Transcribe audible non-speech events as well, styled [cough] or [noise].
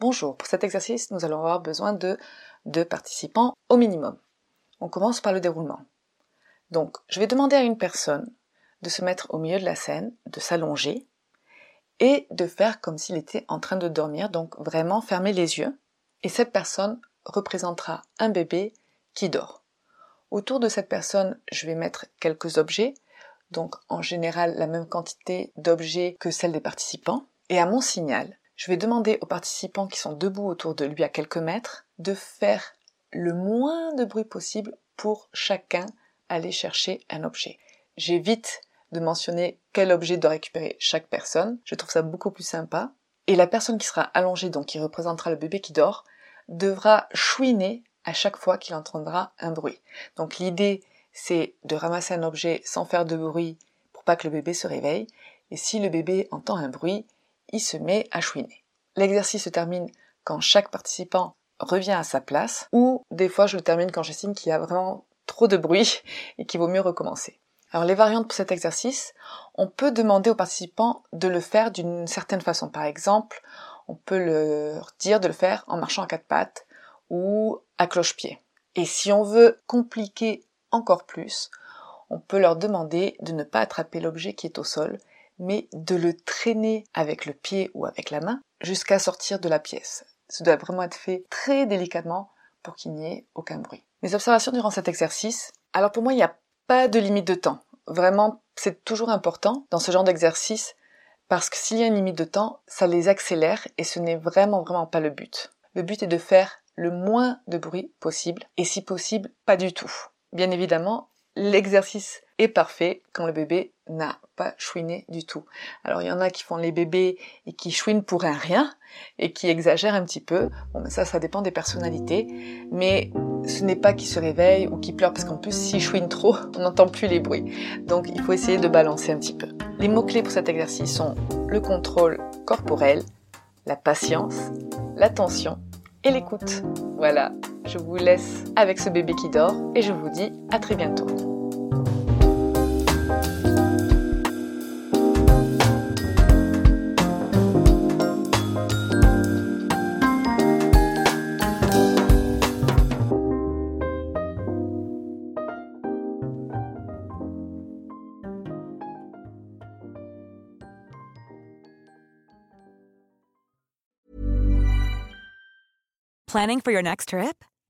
Bonjour, pour cet exercice, nous allons avoir besoin de deux participants au minimum. On commence par le déroulement. Donc, je vais demander à une personne de se mettre au milieu de la scène, de s'allonger et de faire comme s'il était en train de dormir, donc vraiment fermer les yeux. Et cette personne représentera un bébé qui dort. Autour de cette personne, je vais mettre quelques objets, donc en général la même quantité d'objets que celle des participants. Et à mon signal, je vais demander aux participants qui sont debout autour de lui à quelques mètres de faire le moins de bruit possible pour chacun aller chercher un objet. J'évite de mentionner quel objet doit récupérer chaque personne. Je trouve ça beaucoup plus sympa. Et la personne qui sera allongée, donc qui représentera le bébé qui dort, devra chouiner à chaque fois qu'il entendra un bruit. Donc l'idée, c'est de ramasser un objet sans faire de bruit pour pas que le bébé se réveille. Et si le bébé entend un bruit, il se met à chouiner. L'exercice se termine quand chaque participant revient à sa place, ou des fois je le termine quand j'estime qu'il y a vraiment trop de bruit [laughs] et qu'il vaut mieux recommencer. Alors les variantes pour cet exercice, on peut demander aux participants de le faire d'une certaine façon. Par exemple, on peut leur dire de le faire en marchant à quatre pattes ou à cloche-pied. Et si on veut compliquer encore plus, on peut leur demander de ne pas attraper l'objet qui est au sol, mais de le traîner avec le pied ou avec la main jusqu'à sortir de la pièce. Ce doit vraiment être fait très délicatement pour qu'il n'y ait aucun bruit. Mes observations durant cet exercice. Alors pour moi, il n'y a pas de limite de temps. Vraiment, c'est toujours important dans ce genre d'exercice parce que s'il y a une limite de temps, ça les accélère et ce n'est vraiment vraiment pas le but. Le but est de faire le moins de bruit possible et si possible pas du tout. Bien évidemment, l'exercice est parfait quand le bébé n'a pas chouiné du tout. Alors il y en a qui font les bébés et qui chouinent pour un rien et qui exagèrent un petit peu. Bon, ça, ça dépend des personnalités. Mais ce n'est pas qu'ils se réveillent ou qu'ils pleurent parce qu'en plus, s'ils chouinent trop, [laughs] on n'entend plus les bruits. Donc il faut essayer de balancer un petit peu. Les mots-clés pour cet exercice sont le contrôle corporel, la patience, l'attention et l'écoute. Voilà, je vous laisse avec ce bébé qui dort et je vous dis à très bientôt. Planning for your next trip?